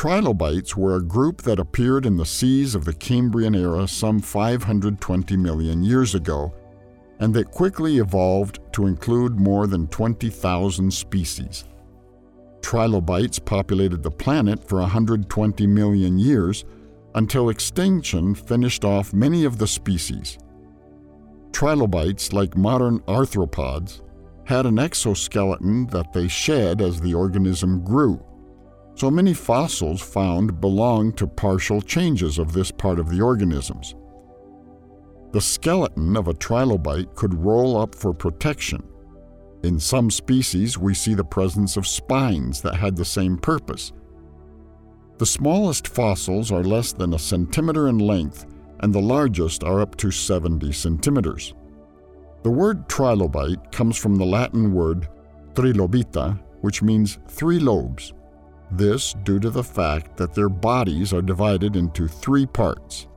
Trilobites were a group that appeared in the seas of the Cambrian era some 520 million years ago, and that quickly evolved to include more than 20,000 species. Trilobites populated the planet for 120 million years until extinction finished off many of the species. Trilobites, like modern arthropods, had an exoskeleton that they shed as the organism grew. So many fossils found belong to partial changes of this part of the organisms. The skeleton of a trilobite could roll up for protection. In some species, we see the presence of spines that had the same purpose. The smallest fossils are less than a centimeter in length, and the largest are up to 70 centimeters. The word trilobite comes from the Latin word trilobita, which means three lobes. This due to the fact that their bodies are divided into three parts.